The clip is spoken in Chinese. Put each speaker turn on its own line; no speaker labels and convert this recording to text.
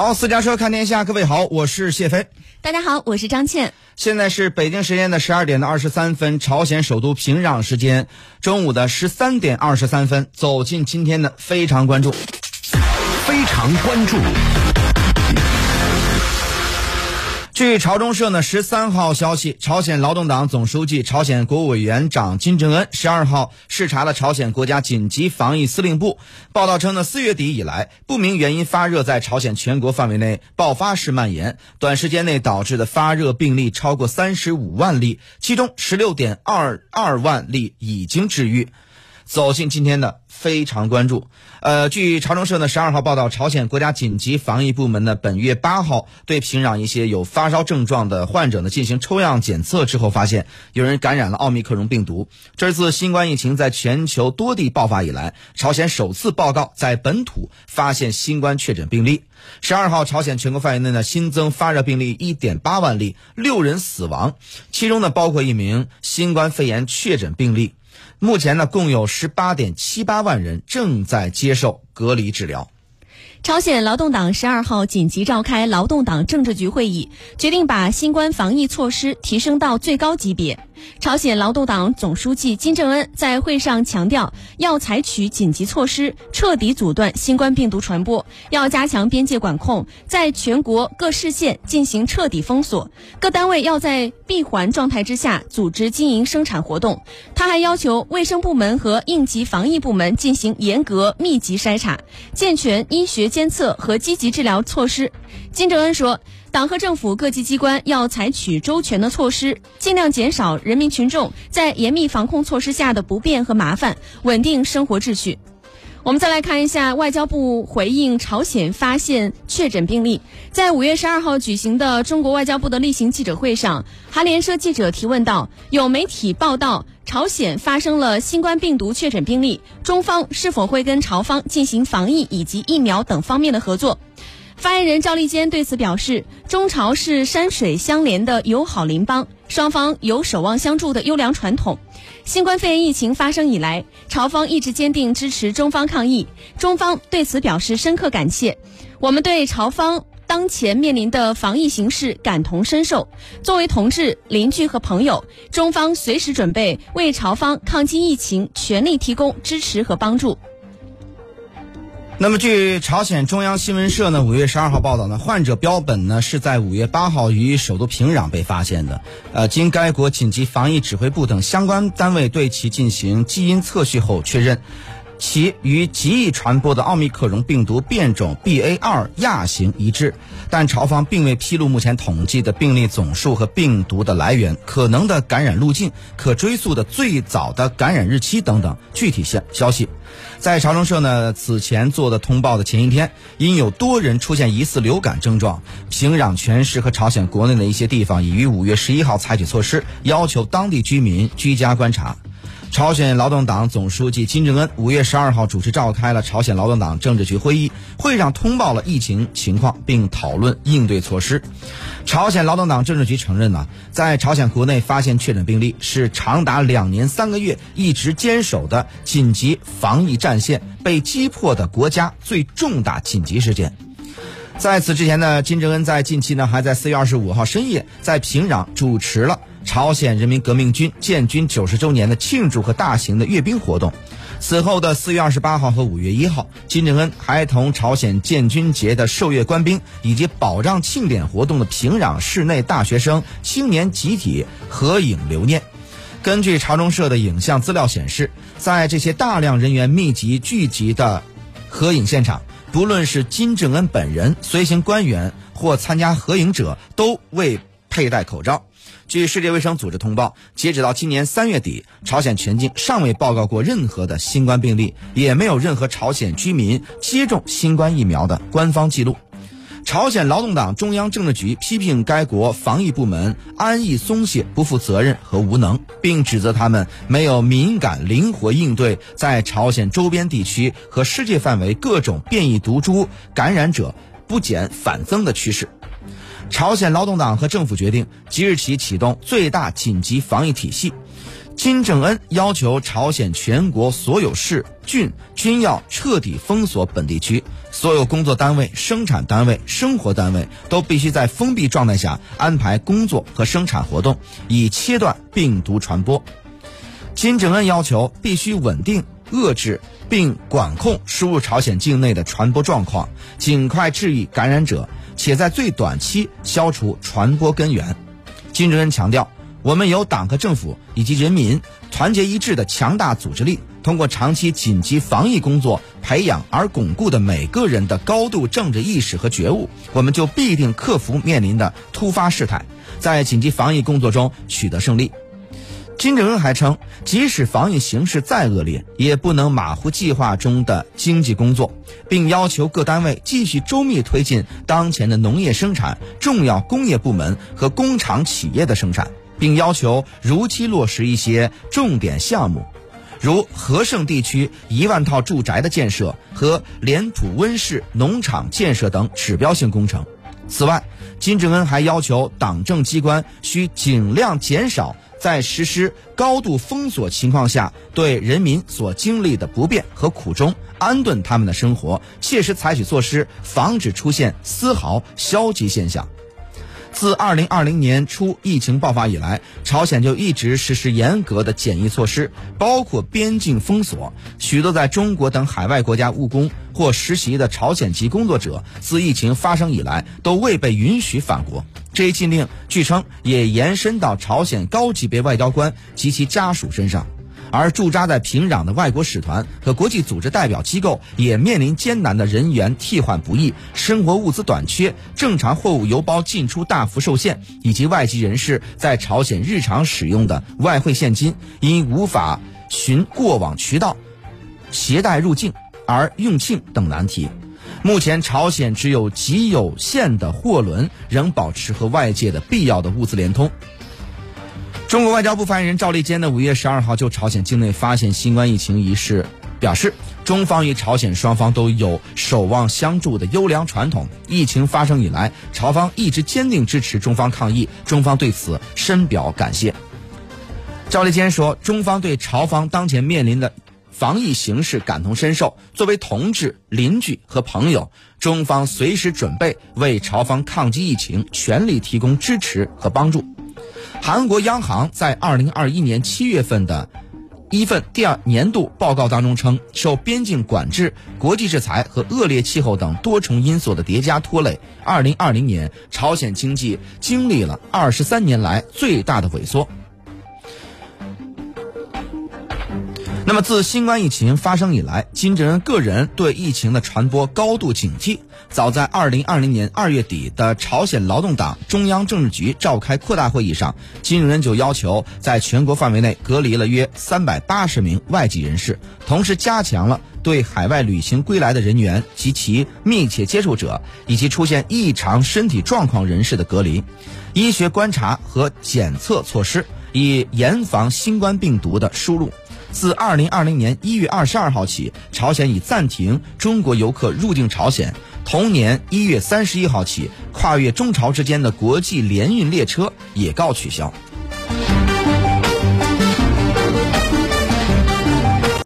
好，私家车看天下，各位好，我是谢飞。
大家好，我是张倩。
现在是北京时间的十二点的二十三分，朝鲜首都平壤时间中午的十三点二十三分，走进今天的非常关注。
非常关注。
据朝中社呢十三号消息，朝鲜劳动党总书记、朝鲜国务委员长金正恩十二号视察了朝鲜国家紧急防疫司令部。报道称呢，四月底以来，不明原因发热在朝鲜全国范围内爆发式蔓延，短时间内导致的发热病例超过三十五万例，其中十六点二二万例已经治愈。走进今天的非常关注。呃，据朝中社呢十二号报道，朝鲜国家紧急防疫部门呢本月八号对平壤一些有发烧症状的患者呢进行抽样检测之后，发现有人感染了奥密克戎病毒。这次新冠疫情在全球多地爆发以来，朝鲜首次报告在本土发现新冠确诊病例。十二号，朝鲜全国范围内呢新增发热病例一点八万例，六人死亡，其中呢包括一名新冠肺炎确诊病例。目前呢，共有十八点七八万人正在接受隔离治疗。
朝鲜劳动党十二号紧急召开劳动党政治局会议，决定把新冠防疫措施提升到最高级别。朝鲜劳动党总书记金正恩在会上强调，要采取紧急措施，彻底阻断新冠病毒传播；要加强边界管控，在全国各市县进行彻底封锁。各单位要在闭环状态之下组织经营生产活动。他还要求卫生部门和应急防疫部门进行严格密集筛查，健全医学监测和积极治疗措施。金正恩说。党和政府各级机关要采取周全的措施，尽量减少人民群众在严密防控措施下的不便和麻烦，稳定生活秩序。我们再来看一下外交部回应朝鲜发现确诊病例。在五月十二号举行的中国外交部的例行记者会上，韩联社记者提问道：“有媒体报道朝鲜发生了新冠病毒确诊病例，中方是否会跟朝方进行防疫以及疫苗等方面的合作？”发言人赵立坚对此表示，中朝是山水相连的友好邻邦，双方有守望相助的优良传统。新冠肺炎疫情发生以来，朝方一直坚定支持中方抗疫，中方对此表示深刻感谢。我们对朝方当前面临的防疫形势感同身受，作为同志、邻居和朋友，中方随时准备为朝方抗击疫情全力提供支持和帮助。
那么，据朝鲜中央新闻社呢五月十二号报道呢，患者标本呢是在五月八号于首都平壤被发现的。呃，经该国紧急防疫指挥部等相关单位对其进行基因测序后确认，其与极易传播的奥密克戎病毒变种 BA 二亚型一致。但朝方并未披露目前统计的病例总数和病毒的来源、可能的感染路径、可追溯的最早的感染日期等等具体消消息。在朝中社呢此前做的通报的前一天，因有多人出现疑似流感症状，平壤全市和朝鲜国内的一些地方已于五月十一号采取措施，要求当地居民居家观察。朝鲜劳动党总书记金正恩五月十二号主持召开了朝鲜劳动党政治局会议，会上通报了疫情情况，并讨论应对措施。朝鲜劳动党政治局承认呢，在朝鲜国内发现确诊病例是长达两年三个月一直坚守的紧急防疫战线被击破的国家最重大紧急事件。在此之前呢，金正恩在近期呢还在四月二十五号深夜在平壤主持了。朝鲜人民革命军建军九十周年的庆祝和大型的阅兵活动。此后的四月二十八号和五月一号，金正恩还同朝鲜建军节的受阅官兵以及保障庆典活动的平壤市内大学生青年集体合影留念。根据朝中社的影像资料显示，在这些大量人员密集聚集的合影现场，不论是金正恩本人、随行官员或参加合影者，都未佩戴口罩。据世界卫生组织通报，截止到今年三月底，朝鲜全境尚未报告过任何的新冠病例，也没有任何朝鲜居民接种新冠疫苗的官方记录。朝鲜劳动党中央政治局批评该国防疫部门安逸松懈、不负责任和无能，并指责他们没有敏感灵活应对在朝鲜周边地区和世界范围各种变异毒株感染者不减反增的趋势。朝鲜劳动党和政府决定即日起启动最大紧急防疫体系，金正恩要求朝鲜全国所有市郡均要彻底封锁本地区，所有工作单位、生产单位、生活单位都必须在封闭状态下安排工作和生产活动，以切断病毒传播。金正恩要求必须稳定、遏制并管控输入朝鲜境内的传播状况，尽快治愈感染者，且在最短期消除传播根源。金正恩强调。我们有党和政府以及人民团结一致的强大组织力，通过长期紧急防疫工作培养而巩固的每个人的高度政治意识和觉悟，我们就必定克服面临的突发事态，在紧急防疫工作中取得胜利。金正恩还称，即使防疫形势再恶劣，也不能马虎计划中的经济工作，并要求各单位继续周密推进当前的农业生产、重要工业部门和工厂企业的生产。并要求如期落实一些重点项目，如和盛地区一万套住宅的建设和连普温室农场建设等指标性工程。此外，金正恩还要求党政机关需尽量减少在实施高度封锁情况下对人民所经历的不便和苦衷，安顿他们的生活，切实采取措施，防止出现丝毫消极现象。自二零二零年初疫情爆发以来，朝鲜就一直实施严格的检疫措施，包括边境封锁。许多在中国等海外国家务工或实习的朝鲜籍工作者，自疫情发生以来都未被允许返国。这一禁令据称也延伸到朝鲜高级别外交官及其家属身上。而驻扎在平壤的外国使团和国际组织代表机构也面临艰难的人员替换不易、生活物资短缺、正常货物邮包进出大幅受限，以及外籍人士在朝鲜日常使用的外汇现金因无法寻过往渠道携带入境而用罄等难题。目前，朝鲜只有极有限的货轮仍保持和外界的必要的物资联通。中国外交部发言人赵立坚呢，五月十二号就朝鲜境内发现新冠疫情一事表示，中方与朝鲜双方都有守望相助的优良传统。疫情发生以来，朝方一直坚定支持中方抗疫，中方对此深表感谢。赵立坚说，中方对朝方当前面临的防疫形势感同身受，作为同志、邻居和朋友，中方随时准备为朝方抗击疫情全力提供支持和帮助。韩国央行在二零二一年七月份的一份第二年度报告当中称，受边境管制、国际制裁和恶劣气候等多重因素的叠加拖累，二零二零年朝鲜经济经历了二十三年来最大的萎缩。那么，自新冠疫情发生以来，金正恩个人对疫情的传播高度警惕。早在二零二零年二月底的朝鲜劳动党中央政治局召开扩大会议上，金正恩就要求在全国范围内隔离了约三百八十名外籍人士，同时加强了对海外旅行归来的人员及其密切接触者以及出现异常身体状况人士的隔离、医学观察和检测措施，以严防新冠病毒的输入。自二零二零年一月二十二号起，朝鲜已暂停中国游客入境朝鲜。同年一月三十一号起，跨越中朝之间的国际联运列车也告取消。